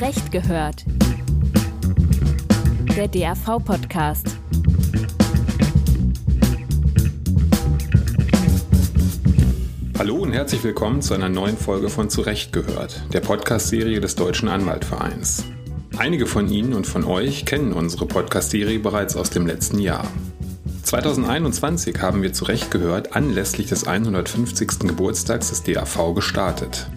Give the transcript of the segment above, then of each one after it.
Recht gehört. Der DAV-Podcast. Hallo und herzlich willkommen zu einer neuen Folge von Zurecht gehört, der Podcast-Serie des Deutschen Anwaltvereins. Einige von Ihnen und von euch kennen unsere Podcast-Serie bereits aus dem letzten Jahr. 2021 haben wir zurecht gehört anlässlich des 150. Geburtstags des DAV gestartet.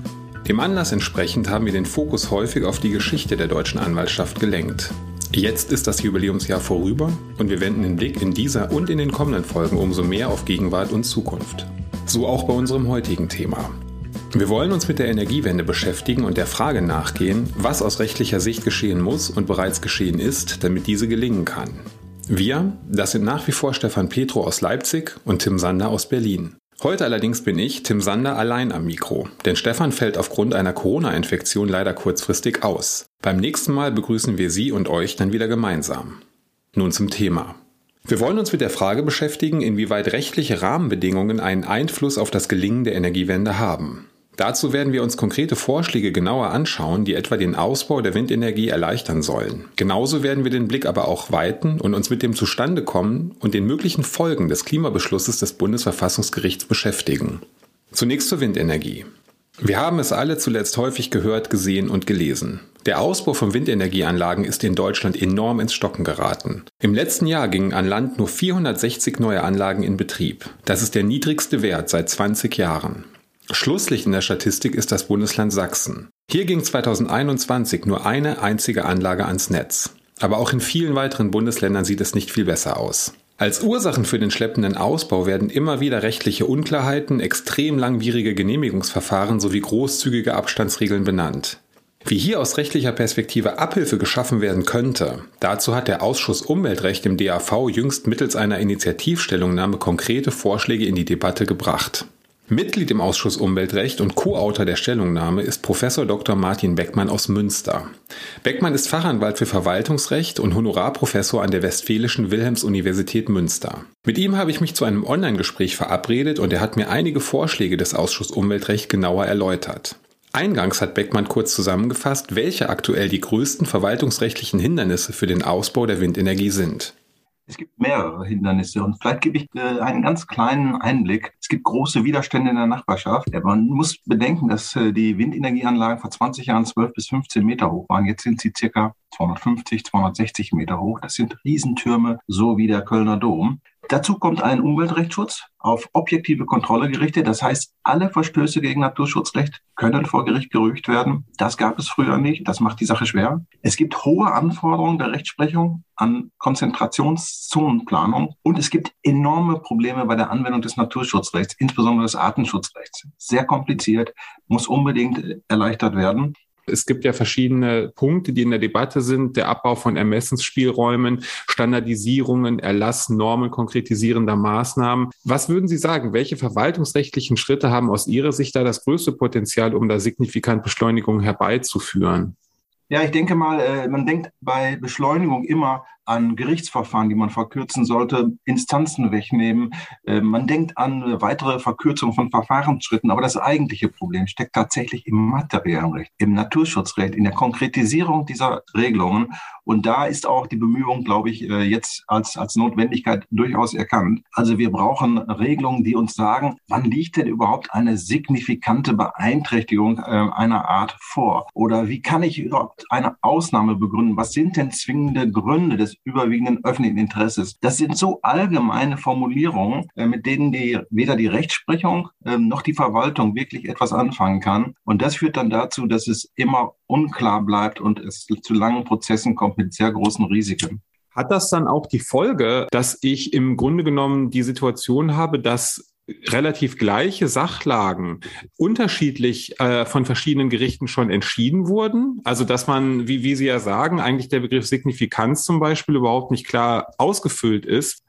Dem Anlass entsprechend haben wir den Fokus häufig auf die Geschichte der deutschen Anwaltschaft gelenkt. Jetzt ist das Jubiläumsjahr vorüber und wir wenden den Blick in dieser und in den kommenden Folgen umso mehr auf Gegenwart und Zukunft. So auch bei unserem heutigen Thema. Wir wollen uns mit der Energiewende beschäftigen und der Frage nachgehen, was aus rechtlicher Sicht geschehen muss und bereits geschehen ist, damit diese gelingen kann. Wir, das sind nach wie vor Stefan Petro aus Leipzig und Tim Sander aus Berlin. Heute allerdings bin ich, Tim Sander, allein am Mikro, denn Stefan fällt aufgrund einer Corona-Infektion leider kurzfristig aus. Beim nächsten Mal begrüßen wir Sie und euch dann wieder gemeinsam. Nun zum Thema. Wir wollen uns mit der Frage beschäftigen, inwieweit rechtliche Rahmenbedingungen einen Einfluss auf das Gelingen der Energiewende haben. Dazu werden wir uns konkrete Vorschläge genauer anschauen, die etwa den Ausbau der Windenergie erleichtern sollen. Genauso werden wir den Blick aber auch weiten und uns mit dem Zustandekommen und den möglichen Folgen des Klimabeschlusses des Bundesverfassungsgerichts beschäftigen. Zunächst zur Windenergie. Wir haben es alle zuletzt häufig gehört, gesehen und gelesen. Der Ausbau von Windenergieanlagen ist in Deutschland enorm ins Stocken geraten. Im letzten Jahr gingen an Land nur 460 neue Anlagen in Betrieb. Das ist der niedrigste Wert seit 20 Jahren. Schlusslicht in der Statistik ist das Bundesland Sachsen. Hier ging 2021 nur eine einzige Anlage ans Netz. Aber auch in vielen weiteren Bundesländern sieht es nicht viel besser aus. Als Ursachen für den schleppenden Ausbau werden immer wieder rechtliche Unklarheiten, extrem langwierige Genehmigungsverfahren sowie großzügige Abstandsregeln benannt. Wie hier aus rechtlicher Perspektive Abhilfe geschaffen werden könnte, dazu hat der Ausschuss Umweltrecht im DAV jüngst mittels einer Initiativstellungnahme konkrete Vorschläge in die Debatte gebracht. Mitglied im Ausschuss Umweltrecht und Co-Autor der Stellungnahme ist Professor Dr. Martin Beckmann aus Münster. Beckmann ist Fachanwalt für Verwaltungsrecht und Honorarprofessor an der Westfälischen Wilhelms-Universität Münster. Mit ihm habe ich mich zu einem Online-Gespräch verabredet und er hat mir einige Vorschläge des Ausschuss Umweltrecht genauer erläutert. Eingangs hat Beckmann kurz zusammengefasst, welche aktuell die größten verwaltungsrechtlichen Hindernisse für den Ausbau der Windenergie sind. Es gibt mehrere Hindernisse und vielleicht gebe ich äh, einen ganz kleinen Einblick. Es gibt große Widerstände in der Nachbarschaft. Man muss bedenken, dass äh, die Windenergieanlagen vor 20 Jahren 12 bis 15 Meter hoch waren. Jetzt sind sie circa 250, 260 Meter hoch. Das sind Riesentürme, so wie der Kölner Dom. Dazu kommt ein Umweltrechtsschutz auf objektive Kontrolle gerichtet. Das heißt, alle Verstöße gegen Naturschutzrecht können vor Gericht gerügt werden. Das gab es früher nicht. Das macht die Sache schwer. Es gibt hohe Anforderungen der Rechtsprechung an Konzentrationszonenplanung und es gibt enorme Probleme bei der Anwendung des Naturschutzrechts, insbesondere des Artenschutzrechts. Sehr kompliziert, muss unbedingt erleichtert werden. Es gibt ja verschiedene Punkte, die in der Debatte sind. Der Abbau von Ermessensspielräumen, Standardisierungen, Erlass, Normen konkretisierender Maßnahmen. Was würden Sie sagen? Welche verwaltungsrechtlichen Schritte haben aus Ihrer Sicht da das größte Potenzial, um da signifikant Beschleunigung herbeizuführen? Ja, ich denke mal, äh, man denkt bei Beschleunigung immer an Gerichtsverfahren, die man verkürzen sollte, Instanzen wegnehmen. Äh, man denkt an weitere Verkürzung von Verfahrensschritten. Aber das eigentliche Problem steckt tatsächlich im materiellen Recht, im Naturschutzrecht, in der Konkretisierung dieser Regelungen. Und da ist auch die Bemühung, glaube ich, äh, jetzt als, als Notwendigkeit durchaus erkannt. Also wir brauchen Regelungen, die uns sagen, wann liegt denn überhaupt eine signifikante Beeinträchtigung äh, einer Art vor? Oder wie kann ich überhaupt eine Ausnahme begründen? Was sind denn zwingende Gründe des überwiegenden öffentlichen Interesses? Das sind so allgemeine Formulierungen, äh, mit denen die, weder die Rechtsprechung ähm, noch die Verwaltung wirklich etwas anfangen kann. Und das führt dann dazu, dass es immer unklar bleibt und es zu langen Prozessen kommt mit sehr großen Risiken. Hat das dann auch die Folge, dass ich im Grunde genommen die Situation habe, dass relativ gleiche Sachlagen unterschiedlich äh, von verschiedenen Gerichten schon entschieden wurden. Also dass man, wie, wie Sie ja sagen, eigentlich der Begriff Signifikanz zum Beispiel überhaupt nicht klar ausgefüllt ist.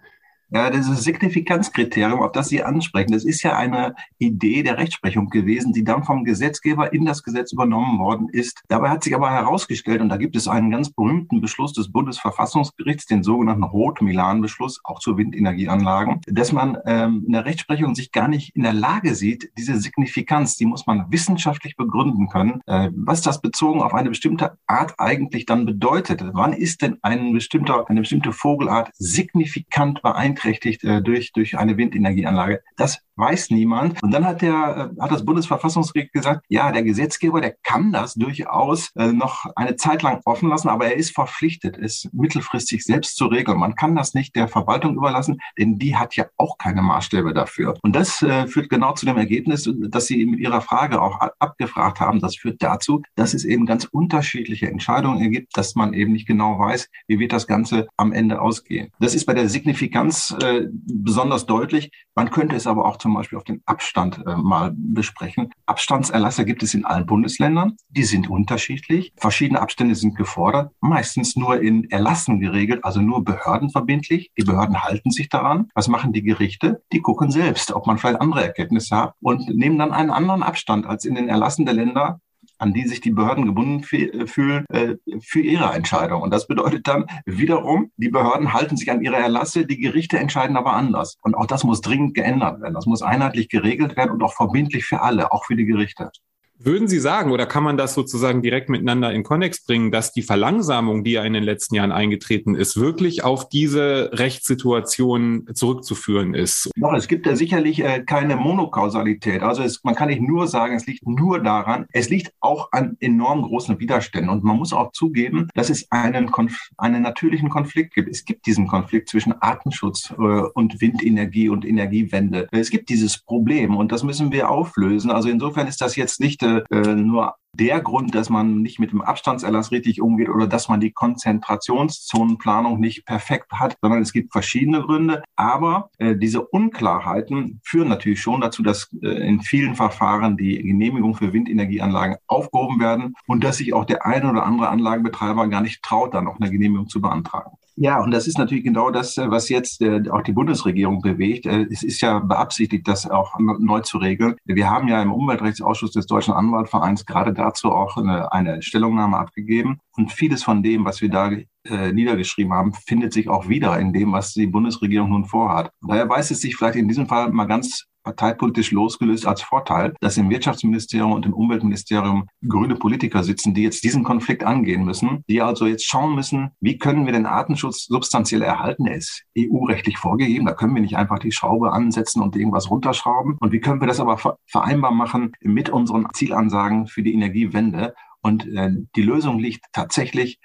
Ja, dieses Signifikanzkriterium, auf das Sie ansprechen, das ist ja eine Idee der Rechtsprechung gewesen, die dann vom Gesetzgeber in das Gesetz übernommen worden ist. Dabei hat sich aber herausgestellt, und da gibt es einen ganz berühmten Beschluss des Bundesverfassungsgerichts, den sogenannten Roth-Milan-Beschluss, auch zu Windenergieanlagen, dass man ähm, in der Rechtsprechung sich gar nicht in der Lage sieht, diese Signifikanz, die muss man wissenschaftlich begründen können, äh, was das bezogen auf eine bestimmte Art eigentlich dann bedeutet. Wann ist denn ein bestimmter, eine bestimmte Vogelart signifikant beeinträchtigt? Beeinträchtigt äh, durch, durch eine Windenergieanlage. Das weiß niemand. Und dann hat der, äh, hat das Bundesverfassungsgericht gesagt, ja, der Gesetzgeber, der kann das durchaus äh, noch eine Zeit lang offen lassen, aber er ist verpflichtet, es mittelfristig selbst zu regeln. Man kann das nicht der Verwaltung überlassen, denn die hat ja auch keine Maßstäbe dafür. Und das äh, führt genau zu dem Ergebnis, dass Sie mit Ihrer Frage auch abgefragt haben. Das führt dazu, dass es eben ganz unterschiedliche Entscheidungen ergibt, dass man eben nicht genau weiß, wie wird das Ganze am Ende ausgehen. Das ist bei der Signifikanz äh, besonders deutlich. Man könnte es aber auch zum Beispiel auf den Abstand äh, mal besprechen. Abstandserlasse gibt es in allen Bundesländern. Die sind unterschiedlich. Verschiedene Abstände sind gefordert, meistens nur in Erlassen geregelt, also nur behördenverbindlich. Die Behörden halten sich daran. Was machen die Gerichte? Die gucken selbst, ob man vielleicht andere Erkenntnisse hat und nehmen dann einen anderen Abstand als in den Erlassen der Länder an die sich die Behörden gebunden äh, fühlen äh, für ihre Entscheidung. Und das bedeutet dann wiederum, die Behörden halten sich an ihre Erlasse, die Gerichte entscheiden aber anders. Und auch das muss dringend geändert werden. Das muss einheitlich geregelt werden und auch verbindlich für alle, auch für die Gerichte. Würden Sie sagen, oder kann man das sozusagen direkt miteinander in Konnex bringen, dass die Verlangsamung, die ja in den letzten Jahren eingetreten ist, wirklich auf diese Rechtssituation zurückzuführen ist? Doch, es gibt ja sicherlich äh, keine Monokausalität. Also es, man kann nicht nur sagen, es liegt nur daran, es liegt auch an enorm großen Widerständen. Und man muss auch zugeben, dass es einen, Konf einen natürlichen Konflikt gibt. Es gibt diesen Konflikt zwischen Artenschutz äh, und Windenergie und Energiewende. Es gibt dieses Problem und das müssen wir auflösen. Also insofern ist das jetzt nicht äh, nur der Grund, dass man nicht mit dem Abstandserlass richtig umgeht oder dass man die Konzentrationszonenplanung nicht perfekt hat, sondern es gibt verschiedene Gründe. Aber äh, diese Unklarheiten führen natürlich schon dazu, dass äh, in vielen Verfahren die Genehmigung für Windenergieanlagen aufgehoben werden und dass sich auch der eine oder andere Anlagenbetreiber gar nicht traut, dann auch eine Genehmigung zu beantragen. Ja, und das ist natürlich genau das, äh, was jetzt äh, auch die Bundesregierung bewegt. Äh, es ist ja beabsichtigt, das auch neu zu regeln. Wir haben ja im Umweltrechtsausschuss des Deutschen Anwaltvereins gerade dazu auch eine, eine Stellungnahme abgegeben. Und vieles von dem, was wir da äh, niedergeschrieben haben, findet sich auch wieder in dem, was die Bundesregierung nun vorhat. Daher weiß es sich vielleicht in diesem Fall mal ganz parteipolitisch losgelöst als Vorteil, dass im Wirtschaftsministerium und im Umweltministerium grüne Politiker sitzen, die jetzt diesen Konflikt angehen müssen, die also jetzt schauen müssen, wie können wir den Artenschutz substanziell erhalten? Er ist EU-rechtlich vorgegeben, da können wir nicht einfach die Schraube ansetzen und irgendwas runterschrauben. Und wie können wir das aber vereinbar machen mit unseren Zielansagen für die Energiewende? Und äh, die Lösung liegt tatsächlich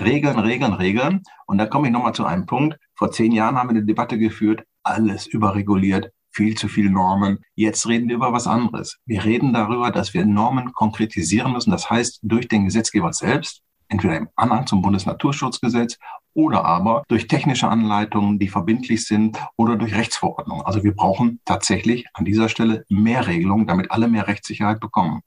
Regeln, Regeln, Regeln. Und da komme ich nochmal zu einem Punkt. Vor zehn Jahren haben wir eine Debatte geführt, alles überreguliert, viel zu viele Normen. Jetzt reden wir über was anderes. Wir reden darüber, dass wir Normen konkretisieren müssen. Das heißt, durch den Gesetzgeber selbst, entweder im Anhang zum Bundesnaturschutzgesetz oder aber durch technische Anleitungen, die verbindlich sind oder durch Rechtsverordnungen. Also wir brauchen tatsächlich an dieser Stelle mehr Regelungen, damit alle mehr Rechtssicherheit bekommen.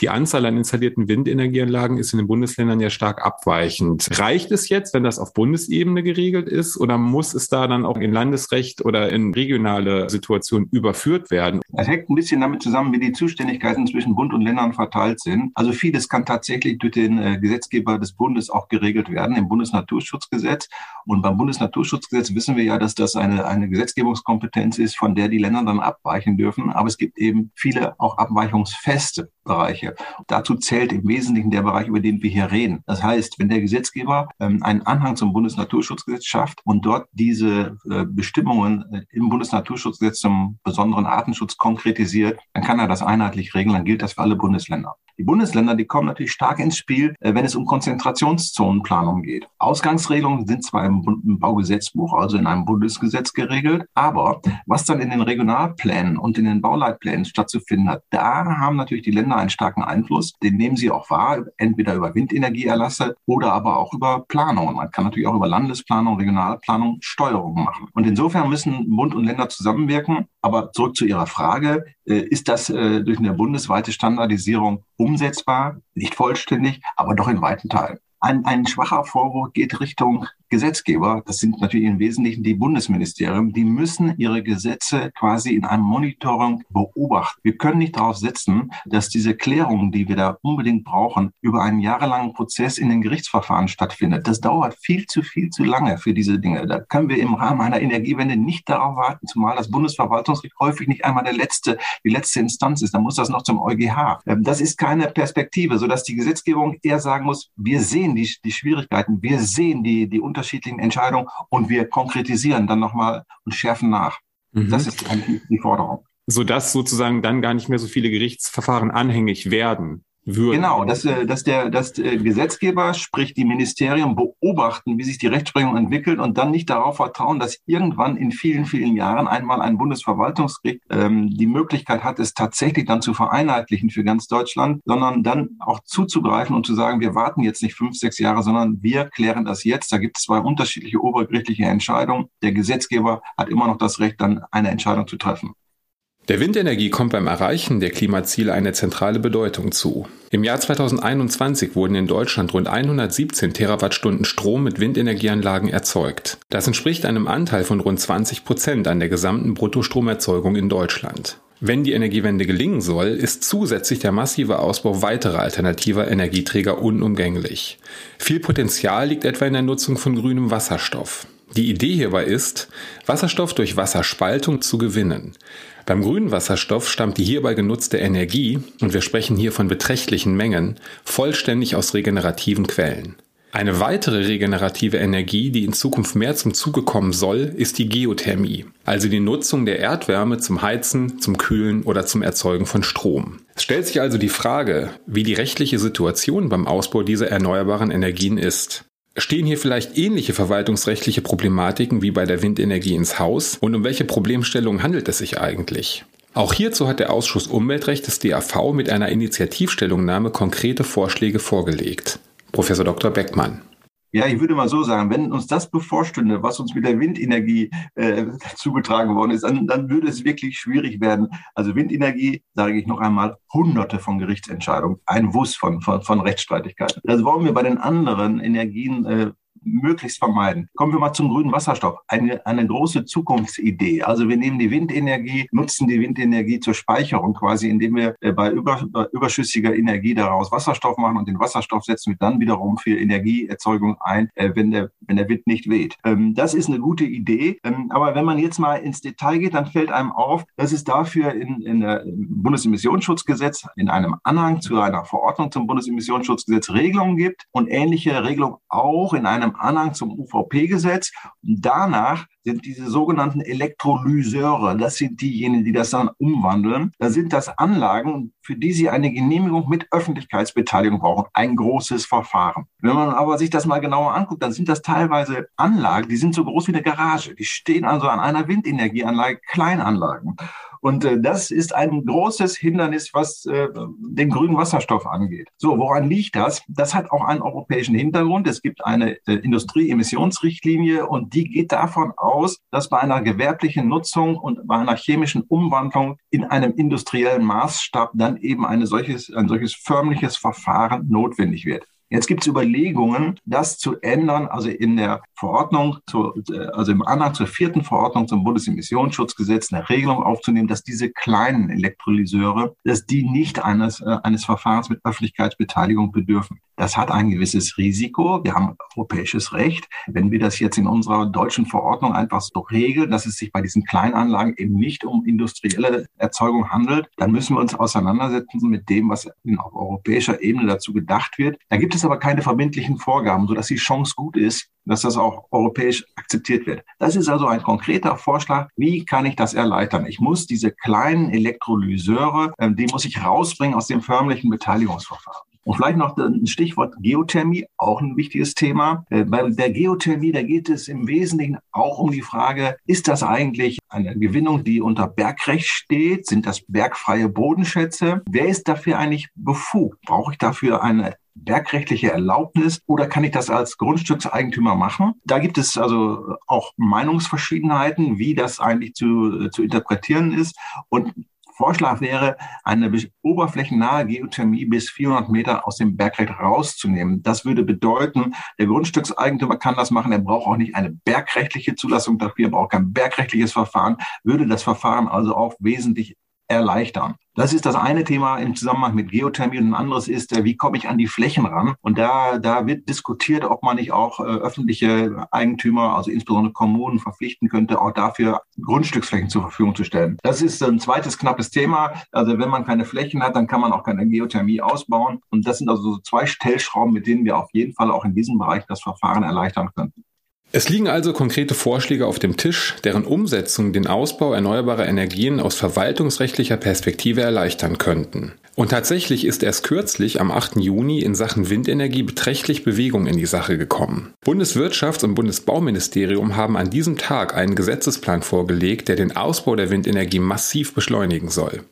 Die Anzahl an installierten Windenergieanlagen ist in den Bundesländern ja stark abweichend. Reicht es jetzt, wenn das auf Bundesebene geregelt ist, oder muss es da dann auch in Landesrecht oder in regionale Situationen überführt werden? Das hängt ein bisschen damit zusammen, wie die Zuständigkeiten zwischen Bund und Ländern verteilt sind. Also vieles kann tatsächlich durch den äh, Gesetzgeber des Bundes auch geregelt werden, im Bundesnaturschutzgesetz. Und beim Bundesnaturschutzgesetz wissen wir ja, dass das eine, eine Gesetzgebungskompetenz ist, von der die Länder dann abweichen dürfen. Aber es gibt eben viele auch abweichungsfeste Bereiche. Dazu zählt im Wesentlichen der Bereich, über den wir hier reden. Das heißt, wenn der Gesetzgeber ähm, einen Anhang zum Bundesnaturschutzgesetz schafft und dort diese äh, Bestimmungen äh, im Bundesnaturschutzgesetz zum besonderen Artenschutz konkretisiert, dann kann er das einheitlich regeln, dann gilt das für alle Bundesländer. Die Bundesländer, die kommen natürlich stark ins Spiel, äh, wenn es um Konzentrationszonenplanung geht. Ausgangsregelungen sind zwar im, Baugesetzbuch, also in einem Bundesgesetz geregelt, aber was dann in den Regionalplänen und in den Bauleitplänen stattzufinden hat, da haben natürlich die Länder einen starken Einfluss. Den nehmen sie auch wahr, entweder über Windenergieerlasse oder aber auch über Planungen. Man kann natürlich auch über Landesplanung, Regionalplanung Steuerungen machen. Und insofern müssen Bund und Länder zusammenwirken. Aber zurück zu Ihrer Frage, äh, ist das äh, durch eine bundesweite Standardisierung umsetzbar, nicht vollständig, aber doch in weiten Teilen. Ein, ein schwacher Vorwurf geht Richtung Gesetzgeber. Das sind natürlich im Wesentlichen die Bundesministerien. Die müssen ihre Gesetze quasi in einem Monitoring beobachten. Wir können nicht darauf setzen, dass diese Klärung, die wir da unbedingt brauchen, über einen jahrelangen Prozess in den Gerichtsverfahren stattfindet. Das dauert viel zu viel zu lange für diese Dinge. Da können wir im Rahmen einer Energiewende nicht darauf warten, zumal das Bundesverwaltungsgericht häufig nicht einmal der letzte, die letzte Instanz ist. Da muss das noch zum EuGH. Ähm, das ist keine Perspektive, sodass die Gesetzgebung eher sagen muss, wir sehen die, die Schwierigkeiten, wir sehen die, die unterschiedlichen Entscheidungen und wir konkretisieren dann nochmal und schärfen nach. Mhm. Das ist eigentlich die Forderung. Sodass sozusagen dann gar nicht mehr so viele Gerichtsverfahren anhängig werden würden. Genau, dass, äh, dass der dass der Gesetzgeber, sprich die Ministerien, beobachten, wie sich die Rechtsprechung entwickelt und dann nicht darauf vertrauen, dass irgendwann in vielen, vielen Jahren einmal ein Bundesverwaltungsgericht ähm, die Möglichkeit hat, es tatsächlich dann zu vereinheitlichen für ganz Deutschland, sondern dann auch zuzugreifen und zu sagen, wir warten jetzt nicht fünf, sechs Jahre, sondern wir klären das jetzt. Da gibt es zwei unterschiedliche obergerichtliche Entscheidungen. Der Gesetzgeber hat immer noch das Recht, dann eine Entscheidung zu treffen. Der Windenergie kommt beim Erreichen der Klimaziele eine zentrale Bedeutung zu. Im Jahr 2021 wurden in Deutschland rund 117 Terawattstunden Strom mit Windenergieanlagen erzeugt. Das entspricht einem Anteil von rund 20 Prozent an der gesamten Bruttostromerzeugung in Deutschland. Wenn die Energiewende gelingen soll, ist zusätzlich der massive Ausbau weiterer alternativer Energieträger unumgänglich. Viel Potenzial liegt etwa in der Nutzung von grünem Wasserstoff. Die Idee hierbei ist, Wasserstoff durch Wasserspaltung zu gewinnen. Beim grünen Wasserstoff stammt die hierbei genutzte Energie, und wir sprechen hier von beträchtlichen Mengen, vollständig aus regenerativen Quellen. Eine weitere regenerative Energie, die in Zukunft mehr zum Zuge kommen soll, ist die Geothermie, also die Nutzung der Erdwärme zum Heizen, zum Kühlen oder zum Erzeugen von Strom. Es stellt sich also die Frage, wie die rechtliche Situation beim Ausbau dieser erneuerbaren Energien ist. Stehen hier vielleicht ähnliche verwaltungsrechtliche Problematiken wie bei der Windenergie ins Haus? Und um welche Problemstellungen handelt es sich eigentlich? Auch hierzu hat der Ausschuss Umweltrecht des DAV mit einer Initiativstellungnahme konkrete Vorschläge vorgelegt. Professor Dr. Beckmann. Ja, ich würde mal so sagen, wenn uns das bevorstünde, was uns mit der Windenergie äh, zugetragen worden ist, dann, dann würde es wirklich schwierig werden. Also Windenergie, sage ich noch einmal, hunderte von Gerichtsentscheidungen, ein Wuss von, von, von Rechtsstreitigkeiten. Das wollen wir bei den anderen Energien äh, möglichst vermeiden. Kommen wir mal zum grünen Wasserstoff. Eine, eine große Zukunftsidee. Also wir nehmen die Windenergie, nutzen die Windenergie zur Speicherung quasi, indem wir äh, bei, über, bei überschüssiger Energie daraus Wasserstoff machen und den Wasserstoff setzen wir dann wiederum für Energieerzeugung ein, äh, wenn der, wenn der Wind nicht weht. Ähm, das ist eine gute Idee. Ähm, aber wenn man jetzt mal ins Detail geht, dann fällt einem auf, dass es dafür in, in der Bundesemissionsschutzgesetz in einem Anhang zu einer Verordnung zum Bundesemissionsschutzgesetz Regelungen gibt und ähnliche Regelungen auch in einem Anhang zum UVP-Gesetz. Danach sind diese sogenannten Elektrolyseure, das sind diejenigen, die das dann umwandeln. Da sind das Anlagen, für die sie eine Genehmigung mit Öffentlichkeitsbeteiligung brauchen. Ein großes Verfahren. Wenn man aber sich das mal genauer anguckt, dann sind das teilweise Anlagen, die sind so groß wie eine Garage. Die stehen also an einer Windenergieanlage, Kleinanlagen. Und äh, das ist ein großes Hindernis, was äh, den grünen Wasserstoff angeht. So, woran liegt das? Das hat auch einen europäischen Hintergrund. Es gibt eine äh, Industrieemissionsrichtlinie und die geht davon aus, dass bei einer gewerblichen Nutzung und bei einer chemischen Umwandlung in einem industriellen Maßstab dann eben eine solches, ein solches förmliches Verfahren notwendig wird. Jetzt gibt es Überlegungen, das zu ändern, also in der Verordnung, zu, also im Anhang zur vierten Verordnung zum Bundesemissionsschutzgesetz eine Regelung aufzunehmen, dass diese kleinen Elektrolyseure, dass die nicht eines, äh, eines Verfahrens mit Öffentlichkeitsbeteiligung bedürfen. Das hat ein gewisses Risiko. Wir haben europäisches Recht. Wenn wir das jetzt in unserer deutschen Verordnung einfach so regeln, dass es sich bei diesen Kleinanlagen eben nicht um industrielle Erzeugung handelt, dann müssen wir uns auseinandersetzen mit dem, was auf europäischer Ebene dazu gedacht wird. Da gibt es aber keine verbindlichen Vorgaben, sodass die Chance gut ist, dass das auch europäisch akzeptiert wird. Das ist also ein konkreter Vorschlag. Wie kann ich das erleichtern? Ich muss diese kleinen Elektrolyseure, ähm, die muss ich rausbringen aus dem förmlichen Beteiligungsverfahren. Und vielleicht noch ein Stichwort Geothermie, auch ein wichtiges Thema. Äh, bei der Geothermie, da geht es im Wesentlichen auch um die Frage, ist das eigentlich eine Gewinnung, die unter Bergrecht steht? Sind das bergfreie Bodenschätze? Wer ist dafür eigentlich befugt? Brauche ich dafür eine bergrechtliche Erlaubnis oder kann ich das als Grundstückseigentümer machen? Da gibt es also auch Meinungsverschiedenheiten, wie das eigentlich zu, zu interpretieren ist. Und Vorschlag wäre, eine oberflächennahe Geothermie bis 400 Meter aus dem Bergrecht rauszunehmen. Das würde bedeuten, der Grundstückseigentümer kann das machen. Er braucht auch nicht eine bergrechtliche Zulassung dafür, er braucht kein bergrechtliches Verfahren, würde das Verfahren also auch wesentlich erleichtern. Das ist das eine Thema im Zusammenhang mit Geothermie und ein anderes ist, äh, wie komme ich an die Flächen ran? Und da, da wird diskutiert, ob man nicht auch äh, öffentliche Eigentümer, also insbesondere Kommunen, verpflichten könnte, auch dafür Grundstücksflächen zur Verfügung zu stellen. Das ist ein zweites knappes Thema. Also wenn man keine Flächen hat, dann kann man auch keine Geothermie ausbauen. Und das sind also so zwei Stellschrauben, mit denen wir auf jeden Fall auch in diesem Bereich das Verfahren erleichtern könnten. Es liegen also konkrete Vorschläge auf dem Tisch, deren Umsetzung den Ausbau erneuerbarer Energien aus verwaltungsrechtlicher Perspektive erleichtern könnten. Und tatsächlich ist erst kürzlich am 8. Juni in Sachen Windenergie beträchtlich Bewegung in die Sache gekommen. Bundeswirtschafts- und Bundesbauministerium haben an diesem Tag einen Gesetzesplan vorgelegt, der den Ausbau der Windenergie massiv beschleunigen soll.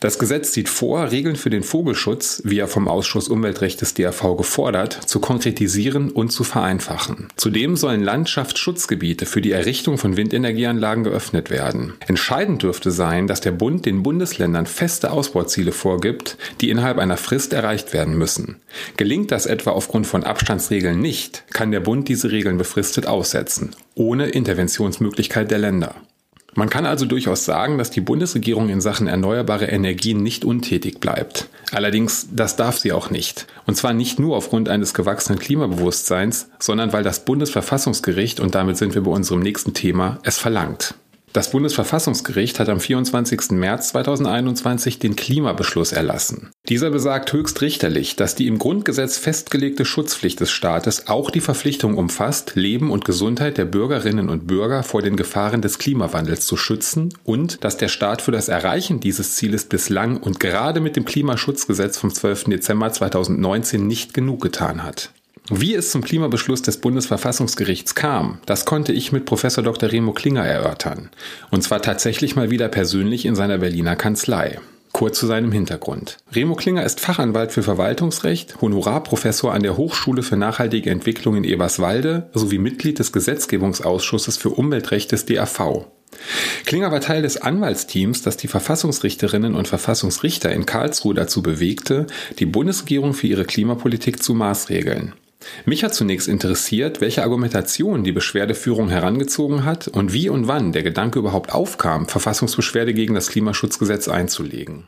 Das Gesetz sieht vor, Regeln für den Vogelschutz, wie er vom Ausschuss Umweltrecht des DRV gefordert, zu konkretisieren und zu vereinfachen. Zudem sollen Landschaftsschutzgebiete für die Errichtung von Windenergieanlagen geöffnet werden. Entscheidend dürfte sein, dass der Bund den Bundesländern feste Ausbauziele vorgibt, die innerhalb einer Frist erreicht werden müssen. Gelingt das etwa aufgrund von Abstandsregeln nicht, kann der Bund diese Regeln befristet aussetzen, ohne Interventionsmöglichkeit der Länder. Man kann also durchaus sagen, dass die Bundesregierung in Sachen erneuerbare Energien nicht untätig bleibt. Allerdings, das darf sie auch nicht. Und zwar nicht nur aufgrund eines gewachsenen Klimabewusstseins, sondern weil das Bundesverfassungsgericht, und damit sind wir bei unserem nächsten Thema, es verlangt. Das Bundesverfassungsgericht hat am 24. März 2021 den Klimabeschluss erlassen. Dieser besagt höchst richterlich, dass die im Grundgesetz festgelegte Schutzpflicht des Staates auch die Verpflichtung umfasst, Leben und Gesundheit der Bürgerinnen und Bürger vor den Gefahren des Klimawandels zu schützen und dass der Staat für das Erreichen dieses Zieles bislang und gerade mit dem Klimaschutzgesetz vom 12. Dezember 2019 nicht genug getan hat. Wie es zum Klimabeschluss des Bundesverfassungsgerichts kam, das konnte ich mit Professor Dr. Remo Klinger erörtern. Und zwar tatsächlich mal wieder persönlich in seiner Berliner Kanzlei. Kurz zu seinem Hintergrund. Remo Klinger ist Fachanwalt für Verwaltungsrecht, Honorarprofessor an der Hochschule für nachhaltige Entwicklung in Eberswalde sowie Mitglied des Gesetzgebungsausschusses für Umweltrecht des DAV. Klinger war Teil des Anwaltsteams, das die Verfassungsrichterinnen und Verfassungsrichter in Karlsruhe dazu bewegte, die Bundesregierung für ihre Klimapolitik zu maßregeln. Mich hat zunächst interessiert, welche Argumentation die Beschwerdeführung herangezogen hat und wie und wann der Gedanke überhaupt aufkam, Verfassungsbeschwerde gegen das Klimaschutzgesetz einzulegen.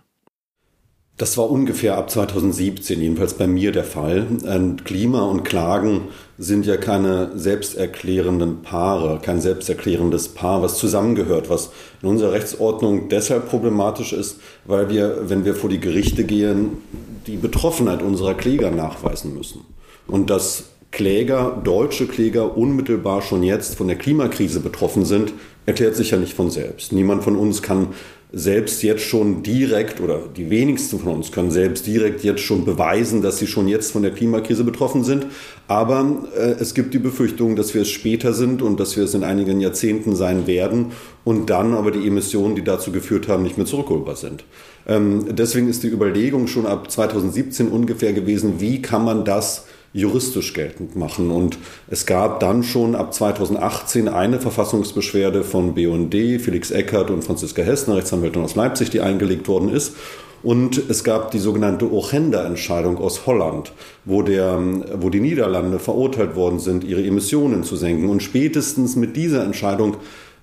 Das war ungefähr ab 2017, jedenfalls bei mir der Fall. Und Klima und Klagen sind ja keine selbsterklärenden Paare, kein selbsterklärendes Paar, was zusammengehört, was in unserer Rechtsordnung deshalb problematisch ist, weil wir, wenn wir vor die Gerichte gehen, die Betroffenheit unserer Kläger nachweisen müssen. Und dass Kläger, deutsche Kläger unmittelbar schon jetzt von der Klimakrise betroffen sind, erklärt sich ja nicht von selbst. Niemand von uns kann selbst jetzt schon direkt oder die wenigsten von uns können selbst direkt jetzt schon beweisen, dass sie schon jetzt von der Klimakrise betroffen sind. Aber äh, es gibt die Befürchtung, dass wir es später sind und dass wir es in einigen Jahrzehnten sein werden und dann aber die Emissionen, die dazu geführt haben, nicht mehr zurückholbar sind. Ähm, deswegen ist die Überlegung schon ab 2017 ungefähr gewesen, wie kann man das juristisch geltend machen. Und es gab dann schon ab 2018 eine Verfassungsbeschwerde von BUND, Felix Eckert und Franziska Hessner, Rechtsanwältin aus Leipzig, die eingelegt worden ist. Und es gab die sogenannte Ochenda-Entscheidung aus Holland, wo, der, wo die Niederlande verurteilt worden sind, ihre Emissionen zu senken. Und spätestens mit dieser Entscheidung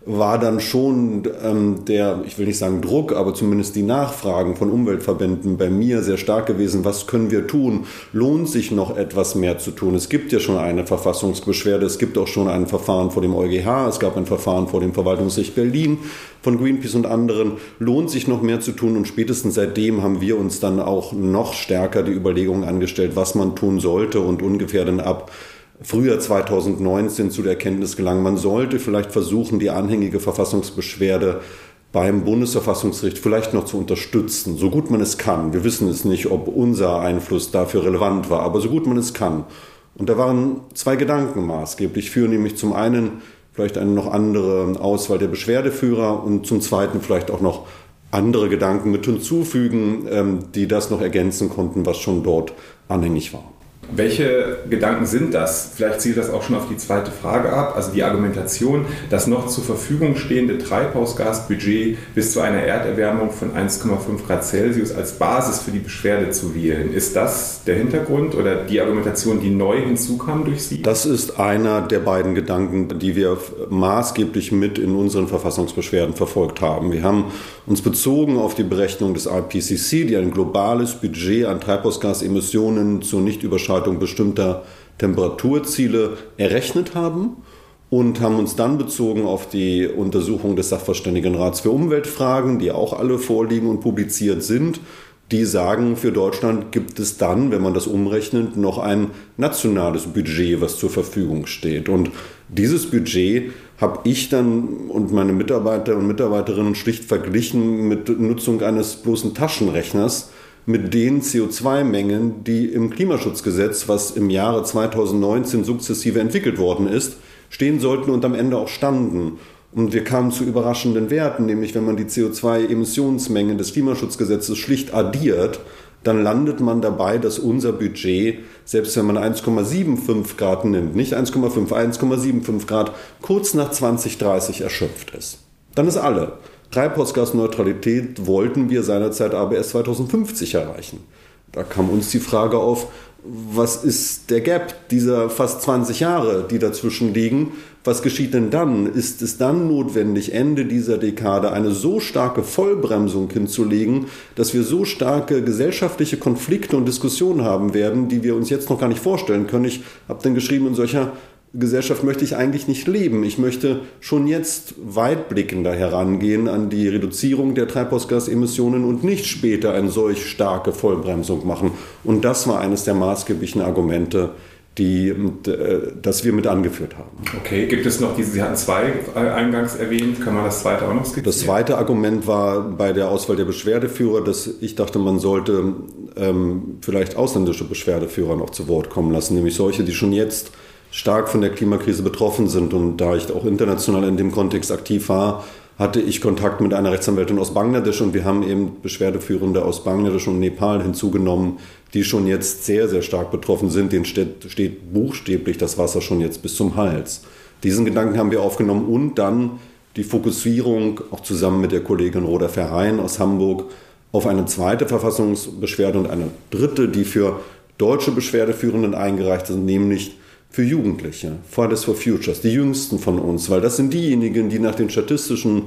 war dann schon ähm, der, ich will nicht sagen Druck, aber zumindest die Nachfragen von Umweltverbänden bei mir sehr stark gewesen. Was können wir tun? Lohnt sich noch etwas mehr zu tun? Es gibt ja schon eine Verfassungsbeschwerde, es gibt auch schon ein Verfahren vor dem EuGH, es gab ein Verfahren vor dem Verwaltungsgericht Berlin von Greenpeace und anderen. Lohnt sich noch mehr zu tun? Und spätestens seitdem haben wir uns dann auch noch stärker die Überlegungen angestellt, was man tun sollte und ungefähr dann ab Frühjahr 2019 zu der Erkenntnis gelangen, man sollte vielleicht versuchen, die anhängige Verfassungsbeschwerde beim Bundesverfassungsgericht vielleicht noch zu unterstützen, so gut man es kann. Wir wissen es nicht, ob unser Einfluss dafür relevant war, aber so gut man es kann. Und da waren zwei Gedanken maßgeblich für, nämlich zum einen vielleicht eine noch andere Auswahl der Beschwerdeführer und zum zweiten vielleicht auch noch andere Gedanken mit hinzufügen, ähm, die das noch ergänzen konnten, was schon dort anhängig war. Welche Gedanken sind das? Vielleicht zielt das auch schon auf die zweite Frage ab. Also die Argumentation, das noch zur Verfügung stehende Treibhausgasbudget bis zu einer Erderwärmung von 1,5 Grad Celsius als Basis für die Beschwerde zu wählen. Ist das der Hintergrund oder die Argumentation, die neu hinzukam durch Sie? Das ist einer der beiden Gedanken, die wir maßgeblich mit in unseren Verfassungsbeschwerden verfolgt haben. Wir haben uns bezogen auf die Berechnung des IPCC, die ein globales Budget an Treibhausgasemissionen zur Nichtüberschreitung bestimmter Temperaturziele errechnet haben und haben uns dann bezogen auf die Untersuchung des Sachverständigenrats für Umweltfragen, die auch alle vorliegen und publiziert sind. Die sagen, für Deutschland gibt es dann, wenn man das umrechnet, noch ein nationales Budget, was zur Verfügung steht. Und dieses Budget habe ich dann und meine Mitarbeiter und Mitarbeiterinnen schlicht verglichen mit Nutzung eines bloßen Taschenrechners mit den CO2-Mengen, die im Klimaschutzgesetz, was im Jahre 2019 sukzessive entwickelt worden ist, stehen sollten und am Ende auch standen. Und wir kamen zu überraschenden Werten, nämlich wenn man die CO2-Emissionsmengen des Klimaschutzgesetzes schlicht addiert, dann landet man dabei, dass unser Budget, selbst wenn man 1,75 Grad nimmt, nicht 1,5, 1,75 Grad, kurz nach 2030 erschöpft ist. Dann ist alle. Treibhausgasneutralität wollten wir seinerzeit erst 2050 erreichen. Da kam uns die Frage auf, was ist der Gap dieser fast 20 Jahre, die dazwischen liegen? Was geschieht denn dann? Ist es dann notwendig, Ende dieser Dekade eine so starke Vollbremsung hinzulegen, dass wir so starke gesellschaftliche Konflikte und Diskussionen haben werden, die wir uns jetzt noch gar nicht vorstellen können? Ich habe dann geschrieben, in solcher Gesellschaft möchte ich eigentlich nicht leben. Ich möchte schon jetzt weitblickender herangehen an die Reduzierung der Treibhausgasemissionen und nicht später eine solch starke Vollbremsung machen. Und das war eines der maßgeblichen Argumente, die, äh, das wir mit angeführt haben. Okay, gibt es noch diese, Sie hatten zwei eingangs erwähnt, kann man das zweite auch noch skizzieren? Das zweite Argument war bei der Auswahl der Beschwerdeführer, dass ich dachte, man sollte ähm, vielleicht ausländische Beschwerdeführer noch zu Wort kommen lassen, nämlich solche, die schon jetzt stark von der Klimakrise betroffen sind. Und da ich auch international in dem Kontext aktiv war, hatte ich Kontakt mit einer Rechtsanwältin aus Bangladesch und wir haben eben Beschwerdeführende aus Bangladesch und Nepal hinzugenommen, die schon jetzt sehr, sehr stark betroffen sind. Denen steht, steht buchstäblich das Wasser schon jetzt bis zum Hals. Diesen Gedanken haben wir aufgenommen und dann die Fokussierung, auch zusammen mit der Kollegin Roda Verheyen aus Hamburg, auf eine zweite Verfassungsbeschwerde und eine dritte, die für deutsche Beschwerdeführenden eingereicht sind, nämlich für Jugendliche, Fridays for Futures, die jüngsten von uns, weil das sind diejenigen, die nach den statistischen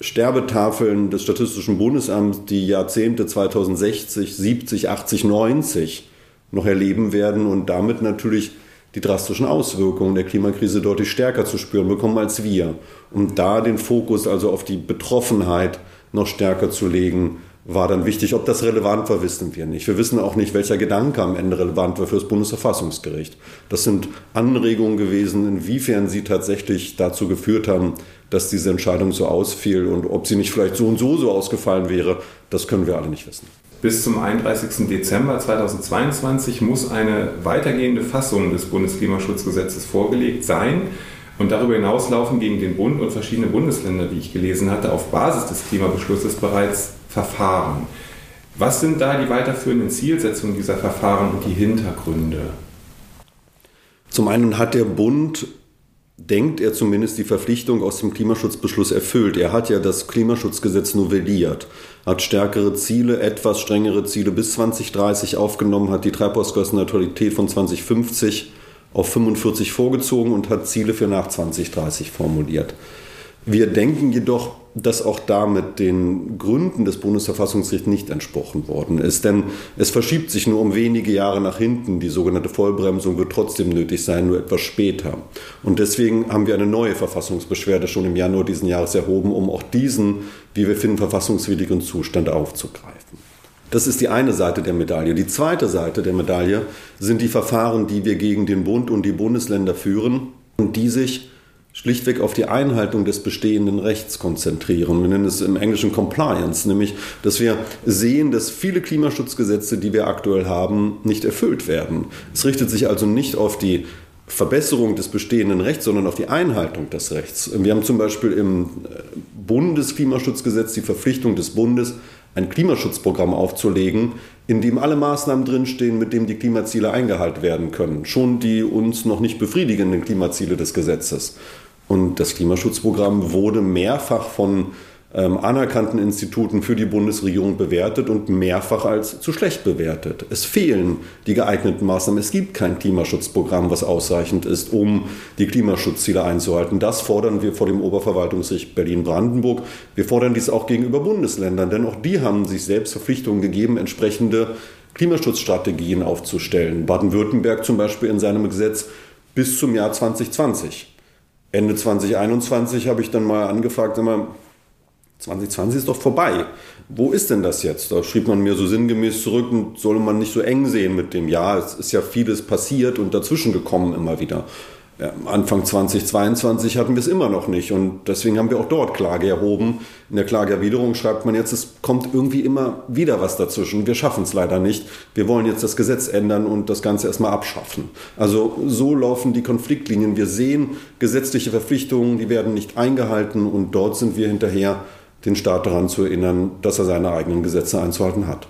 Sterbetafeln des Statistischen Bundesamts die Jahrzehnte 2060, 70, 80, 90 noch erleben werden und damit natürlich die drastischen Auswirkungen der Klimakrise deutlich stärker zu spüren bekommen als wir. Um da den Fokus also auf die Betroffenheit noch stärker zu legen, war dann wichtig. Ob das relevant war, wissen wir nicht. Wir wissen auch nicht, welcher Gedanke am Ende relevant war für das Bundesverfassungsgericht. Das sind Anregungen gewesen, inwiefern sie tatsächlich dazu geführt haben, dass diese Entscheidung so ausfiel und ob sie nicht vielleicht so und so so ausgefallen wäre, das können wir alle nicht wissen. Bis zum 31. Dezember 2022 muss eine weitergehende Fassung des Bundesklimaschutzgesetzes vorgelegt sein. Und darüber hinaus laufen gegen den Bund und verschiedene Bundesländer, wie ich gelesen hatte, auf Basis des Klimabeschlusses bereits Verfahren. Was sind da die weiterführenden Zielsetzungen dieser Verfahren und die Hintergründe? Zum einen hat der Bund, denkt er zumindest, die Verpflichtung aus dem Klimaschutzbeschluss erfüllt. Er hat ja das Klimaschutzgesetz novelliert, hat stärkere Ziele, etwas strengere Ziele bis 2030 aufgenommen, hat die Treibhausgasneutralität von 2050 auf 45 vorgezogen und hat Ziele für nach 2030 formuliert. Wir denken jedoch, dass auch damit den Gründen des Bundesverfassungsgerichts nicht entsprochen worden ist. Denn es verschiebt sich nur um wenige Jahre nach hinten. Die sogenannte Vollbremsung wird trotzdem nötig sein, nur etwas später. Und deswegen haben wir eine neue Verfassungsbeschwerde schon im Januar diesen Jahres erhoben, um auch diesen, wie wir finden, verfassungswidrigen Zustand aufzugreifen. Das ist die eine Seite der Medaille. Die zweite Seite der Medaille sind die Verfahren, die wir gegen den Bund und die Bundesländer führen und die sich schlichtweg auf die Einhaltung des bestehenden Rechts konzentrieren. Wir nennen es im Englischen Compliance, nämlich, dass wir sehen, dass viele Klimaschutzgesetze, die wir aktuell haben, nicht erfüllt werden. Es richtet sich also nicht auf die Verbesserung des bestehenden Rechts, sondern auf die Einhaltung des Rechts. Wir haben zum Beispiel im Bundesklimaschutzgesetz die Verpflichtung des Bundes, ein Klimaschutzprogramm aufzulegen, in dem alle Maßnahmen drinstehen, mit denen die Klimaziele eingehalten werden können. Schon die uns noch nicht befriedigenden Klimaziele des Gesetzes. Und das Klimaschutzprogramm wurde mehrfach von ähm, anerkannten Instituten für die Bundesregierung bewertet und mehrfach als zu schlecht bewertet. Es fehlen die geeigneten Maßnahmen. Es gibt kein Klimaschutzprogramm, was ausreichend ist, um die Klimaschutzziele einzuhalten. Das fordern wir vor dem Oberverwaltungsgericht Berlin-Brandenburg. Wir fordern dies auch gegenüber Bundesländern, denn auch die haben sich selbst Verpflichtungen gegeben, entsprechende Klimaschutzstrategien aufzustellen. Baden-Württemberg zum Beispiel in seinem Gesetz bis zum Jahr 2020. Ende 2021 habe ich dann mal angefragt, mal, 2020 ist doch vorbei. Wo ist denn das jetzt? Da schrieb man mir so sinngemäß zurück und solle man nicht so eng sehen mit dem Ja, es ist ja vieles passiert und dazwischen gekommen immer wieder. Anfang 2022 hatten wir es immer noch nicht und deswegen haben wir auch dort Klage erhoben. In der Klageerwiderung schreibt man jetzt, es kommt irgendwie immer wieder was dazwischen. Wir schaffen es leider nicht. Wir wollen jetzt das Gesetz ändern und das Ganze erstmal abschaffen. Also so laufen die Konfliktlinien. Wir sehen gesetzliche Verpflichtungen, die werden nicht eingehalten und dort sind wir hinterher den Staat daran zu erinnern, dass er seine eigenen Gesetze einzuhalten hat.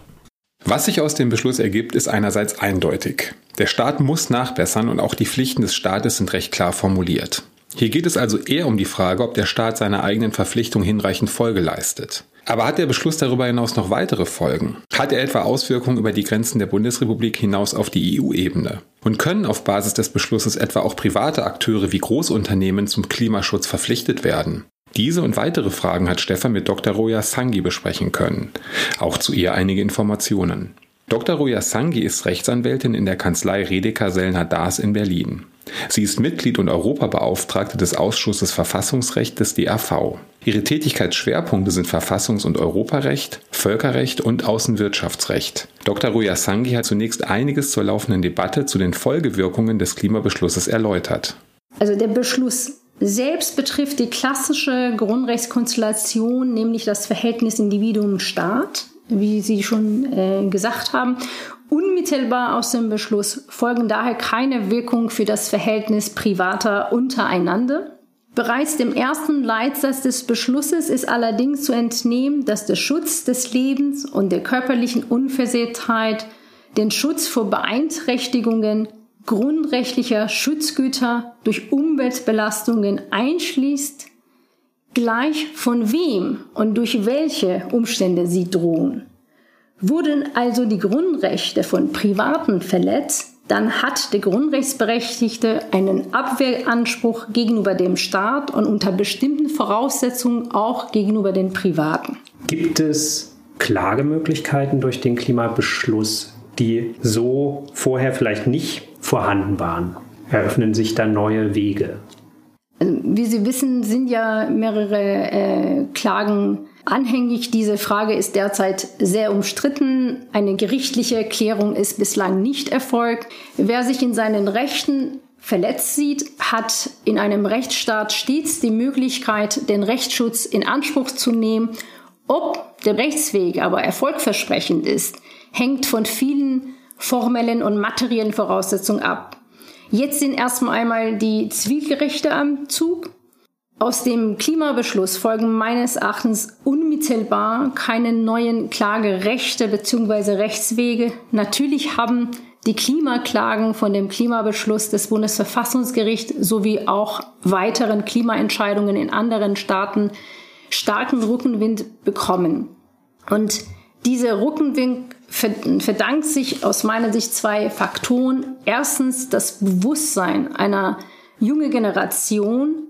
Was sich aus dem Beschluss ergibt, ist einerseits eindeutig. Der Staat muss nachbessern und auch die Pflichten des Staates sind recht klar formuliert. Hier geht es also eher um die Frage, ob der Staat seiner eigenen Verpflichtung hinreichend Folge leistet. Aber hat der Beschluss darüber hinaus noch weitere Folgen? Hat er etwa Auswirkungen über die Grenzen der Bundesrepublik hinaus auf die EU-Ebene? Und können auf Basis des Beschlusses etwa auch private Akteure wie Großunternehmen zum Klimaschutz verpflichtet werden? Diese und weitere Fragen hat Stefan mit Dr. Roya Sangi besprechen können. Auch zu ihr einige Informationen. Dr. Roya Sangi ist Rechtsanwältin in der Kanzlei Redeker Sellner Daas in Berlin. Sie ist Mitglied und Europabeauftragte des Ausschusses Verfassungsrecht des DAV. Ihre Tätigkeitsschwerpunkte sind Verfassungs- und Europarecht, Völkerrecht und Außenwirtschaftsrecht. Dr. Roya Sangi hat zunächst einiges zur laufenden Debatte zu den Folgewirkungen des Klimabeschlusses erläutert. Also der Beschluss selbst betrifft die klassische Grundrechtskonstellation, nämlich das Verhältnis Individuum-Staat, wie Sie schon äh, gesagt haben. Unmittelbar aus dem Beschluss folgen daher keine Wirkung für das Verhältnis Privater untereinander. Bereits dem ersten Leitsatz des Beschlusses ist allerdings zu entnehmen, dass der Schutz des Lebens und der körperlichen Unversehrtheit den Schutz vor Beeinträchtigungen grundrechtlicher Schutzgüter durch Umweltbelastungen einschließt, gleich von wem und durch welche Umstände sie drohen. Wurden also die Grundrechte von Privaten verletzt, dann hat der Grundrechtsberechtigte einen Abwehranspruch gegenüber dem Staat und unter bestimmten Voraussetzungen auch gegenüber den Privaten. Gibt es Klagemöglichkeiten durch den Klimabeschluss, die so vorher vielleicht nicht vorhanden waren. Eröffnen sich dann neue Wege. Also, wie Sie wissen, sind ja mehrere äh, Klagen anhängig. Diese Frage ist derzeit sehr umstritten. Eine gerichtliche Klärung ist bislang nicht erfolgt. Wer sich in seinen Rechten verletzt sieht, hat in einem Rechtsstaat stets die Möglichkeit, den Rechtsschutz in Anspruch zu nehmen. Ob der Rechtsweg aber erfolgversprechend ist, hängt von vielen formellen und materiellen Voraussetzungen ab. Jetzt sind erstmal einmal die Zivilgerichte am Zug. Aus dem Klimabeschluss folgen meines Erachtens unmittelbar keine neuen Klagerechte bzw. Rechtswege. Natürlich haben die Klimaklagen von dem Klimabeschluss des Bundesverfassungsgerichts sowie auch weiteren Klimaentscheidungen in anderen Staaten starken Rückenwind bekommen. Und diese Rückenwind verdankt sich aus meiner Sicht zwei Faktoren. Erstens das Bewusstsein einer jungen Generation,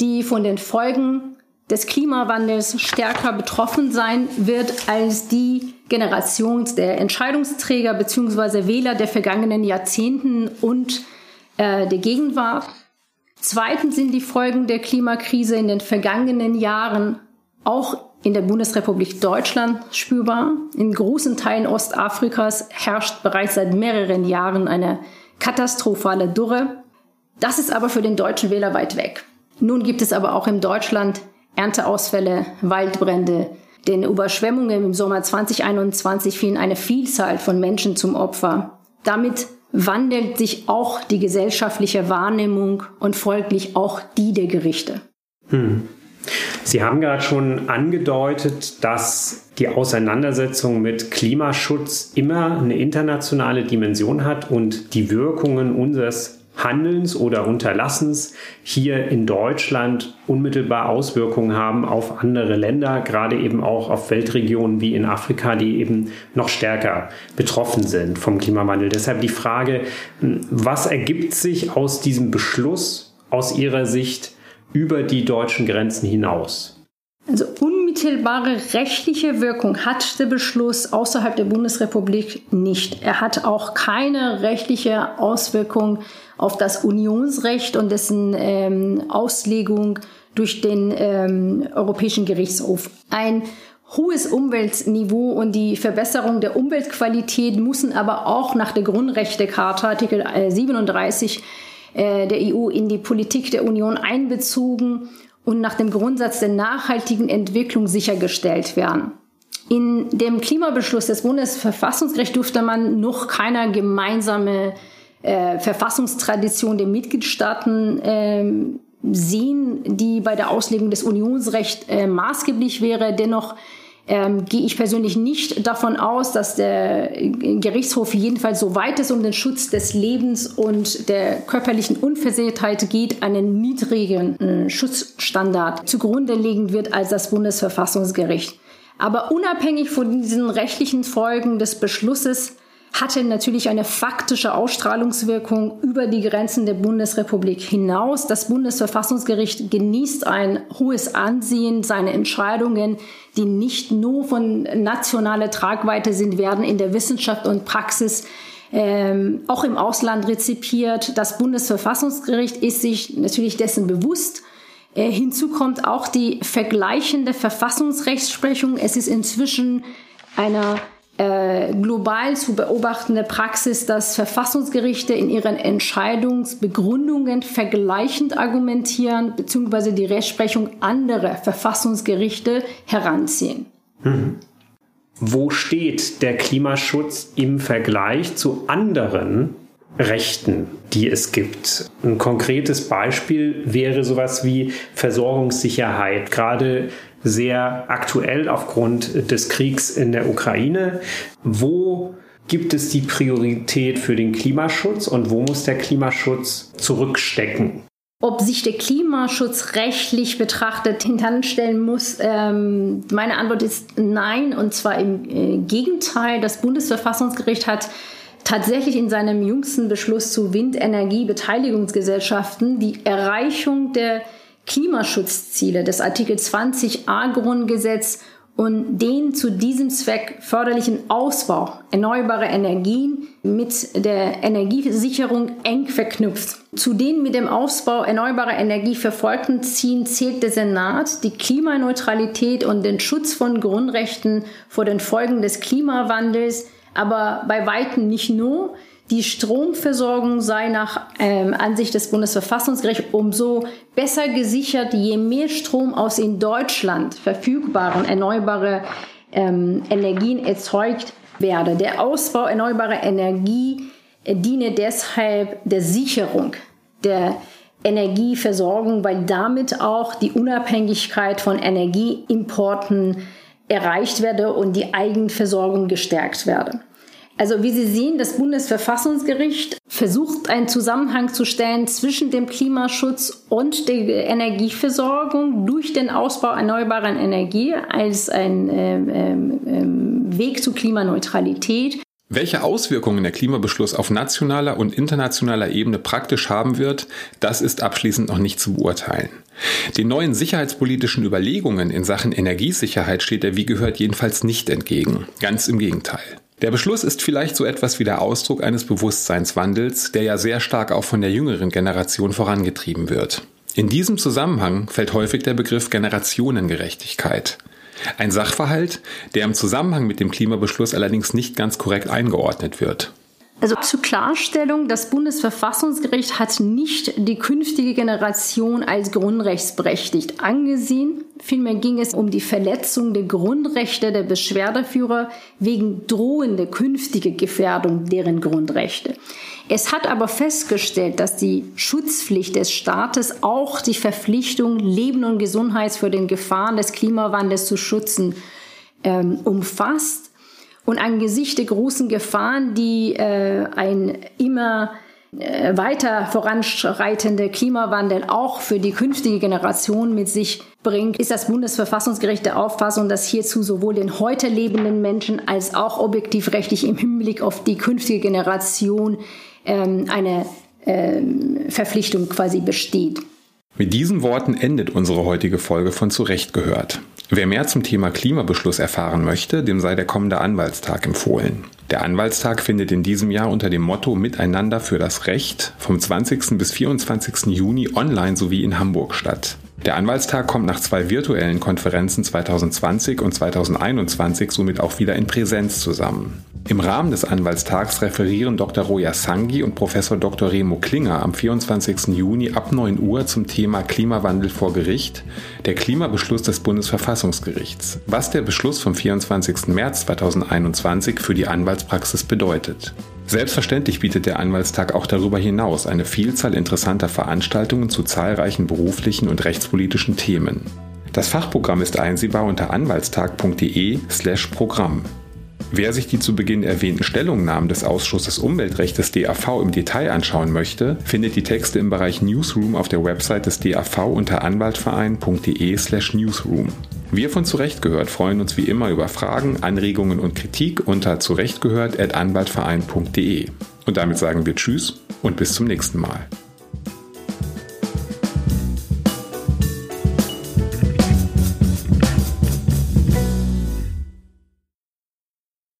die von den Folgen des Klimawandels stärker betroffen sein wird als die Generation der Entscheidungsträger bzw. Wähler der vergangenen Jahrzehnten und äh, der Gegenwart. Zweitens sind die Folgen der Klimakrise in den vergangenen Jahren auch in der Bundesrepublik Deutschland spürbar. In großen Teilen Ostafrikas herrscht bereits seit mehreren Jahren eine katastrophale Dürre. Das ist aber für den deutschen Wähler weit weg. Nun gibt es aber auch in Deutschland Ernteausfälle, Waldbrände, den Überschwemmungen im Sommer 2021 fielen eine Vielzahl von Menschen zum Opfer. Damit wandelt sich auch die gesellschaftliche Wahrnehmung und folglich auch die der Gerichte. Hm. Sie haben gerade schon angedeutet, dass die Auseinandersetzung mit Klimaschutz immer eine internationale Dimension hat und die Wirkungen unseres Handelns oder Unterlassens hier in Deutschland unmittelbar Auswirkungen haben auf andere Länder, gerade eben auch auf Weltregionen wie in Afrika, die eben noch stärker betroffen sind vom Klimawandel. Deshalb die Frage, was ergibt sich aus diesem Beschluss aus Ihrer Sicht über die deutschen Grenzen hinaus? Also unmittelbare rechtliche Wirkung hat der Beschluss außerhalb der Bundesrepublik nicht. Er hat auch keine rechtliche Auswirkung auf das Unionsrecht und dessen ähm, Auslegung durch den ähm, Europäischen Gerichtshof. Ein hohes Umweltniveau und die Verbesserung der Umweltqualität müssen aber auch nach der Grundrechtecharta Artikel 37 äh, der EU in die Politik der Union einbezogen und nach dem Grundsatz der nachhaltigen Entwicklung sichergestellt werden. In dem Klimabeschluss des Bundesverfassungsgerichts durfte man noch keine gemeinsame äh, Verfassungstradition der Mitgliedstaaten äh, sehen, die bei der Auslegung des Unionsrechts äh, maßgeblich wäre. Dennoch ähm, gehe ich persönlich nicht davon aus, dass der Gerichtshof jedenfalls so weit es um den Schutz des Lebens und der körperlichen Unversehrtheit geht, einen niedrigen äh, Schutzstandard zugrunde legen wird als das Bundesverfassungsgericht. Aber unabhängig von diesen rechtlichen Folgen des Beschlusses hatte natürlich eine faktische Ausstrahlungswirkung über die Grenzen der Bundesrepublik hinaus. Das Bundesverfassungsgericht genießt ein hohes Ansehen. Seine Entscheidungen, die nicht nur von nationaler Tragweite sind, werden in der Wissenschaft und Praxis ähm, auch im Ausland rezipiert. Das Bundesverfassungsgericht ist sich natürlich dessen bewusst. Äh, hinzu kommt auch die vergleichende Verfassungsrechtsprechung. Es ist inzwischen einer äh, global zu beobachtende Praxis, dass Verfassungsgerichte in ihren Entscheidungsbegründungen vergleichend argumentieren bzw. die Rechtsprechung anderer Verfassungsgerichte heranziehen. Mhm. Wo steht der Klimaschutz im Vergleich zu anderen Rechten, die es gibt. Ein konkretes Beispiel wäre sowas wie Versorgungssicherheit. Gerade sehr aktuell aufgrund des Kriegs in der Ukraine. Wo gibt es die Priorität für den Klimaschutz und wo muss der Klimaschutz zurückstecken? Ob sich der Klimaschutz rechtlich betrachtet hintanstellen muss, ähm, meine Antwort ist nein. Und zwar im äh, Gegenteil. Das Bundesverfassungsgericht hat tatsächlich in seinem jüngsten Beschluss zu Windenergiebeteiligungsgesellschaften die Erreichung der Klimaschutzziele des Artikel 20a Grundgesetz und den zu diesem Zweck förderlichen Ausbau erneuerbarer Energien mit der Energiesicherung eng verknüpft. Zu den mit dem Ausbau erneuerbarer Energie verfolgten Zielen zählt der Senat die Klimaneutralität und den Schutz von Grundrechten vor den Folgen des Klimawandels, aber bei weitem nicht nur. Die Stromversorgung sei nach ähm, Ansicht des Bundesverfassungsgerichts umso besser gesichert, je mehr Strom aus in Deutschland verfügbaren erneuerbare ähm, Energien erzeugt werde. Der Ausbau erneuerbarer Energie äh, diene deshalb der Sicherung der Energieversorgung, weil damit auch die Unabhängigkeit von Energieimporten erreicht werde und die Eigenversorgung gestärkt werde. Also wie Sie sehen, das Bundesverfassungsgericht versucht einen Zusammenhang zu stellen zwischen dem Klimaschutz und der Energieversorgung durch den Ausbau erneuerbarer Energie als ein ähm, ähm, Weg zur Klimaneutralität. Welche Auswirkungen der Klimabeschluss auf nationaler und internationaler Ebene praktisch haben wird, das ist abschließend noch nicht zu beurteilen. Den neuen sicherheitspolitischen Überlegungen in Sachen Energiesicherheit steht er wie gehört jedenfalls nicht entgegen. Ganz im Gegenteil. Der Beschluss ist vielleicht so etwas wie der Ausdruck eines Bewusstseinswandels, der ja sehr stark auch von der jüngeren Generation vorangetrieben wird. In diesem Zusammenhang fällt häufig der Begriff Generationengerechtigkeit. Ein Sachverhalt, der im Zusammenhang mit dem Klimabeschluss allerdings nicht ganz korrekt eingeordnet wird. Also zur Klarstellung, das Bundesverfassungsgericht hat nicht die künftige Generation als grundrechtsberechtigt angesehen. Vielmehr ging es um die Verletzung der Grundrechte der Beschwerdeführer wegen drohender künftiger Gefährdung deren Grundrechte. Es hat aber festgestellt, dass die Schutzpflicht des Staates auch die Verpflichtung, Leben und Gesundheit vor den Gefahren des Klimawandels zu schützen, ähm, umfasst. Und angesichts der großen Gefahren, die äh, ein immer äh, weiter voranschreitender Klimawandel auch für die künftige Generation mit sich bringt, ist das Bundesverfassungsgericht der Auffassung, dass hierzu sowohl den heute lebenden Menschen als auch objektiv rechtlich im Hinblick auf die künftige Generation ähm, eine ähm, Verpflichtung quasi besteht. Mit diesen Worten endet unsere heutige Folge von Zurecht gehört. Wer mehr zum Thema Klimabeschluss erfahren möchte, dem sei der kommende Anwaltstag empfohlen. Der Anwaltstag findet in diesem Jahr unter dem Motto Miteinander für das Recht vom 20. bis 24. Juni online sowie in Hamburg statt. Der Anwaltstag kommt nach zwei virtuellen Konferenzen 2020 und 2021 somit auch wieder in Präsenz zusammen. Im Rahmen des Anwaltstags referieren Dr. Roja Sangi und Professor Dr. Remo Klinger am 24. Juni ab 9 Uhr zum Thema Klimawandel vor Gericht, der Klimabeschluss des Bundesverfassungsgerichts, was der Beschluss vom 24. März 2021 für die Anwaltspraxis bedeutet. Selbstverständlich bietet der Anwaltstag auch darüber hinaus eine Vielzahl interessanter Veranstaltungen zu zahlreichen beruflichen und rechtspolitischen Themen. Das Fachprogramm ist einsehbar unter anwaltstag.de/programm. Wer sich die zu Beginn erwähnten Stellungnahmen des Ausschusses Umweltrecht des DAV im Detail anschauen möchte, findet die Texte im Bereich Newsroom auf der Website des DAV unter anwaltverein.de/newsroom. Wir von Zurechtgehört freuen uns wie immer über Fragen, Anregungen und Kritik unter zurechtgehört@anwaltverein.de. Und damit sagen wir Tschüss und bis zum nächsten Mal.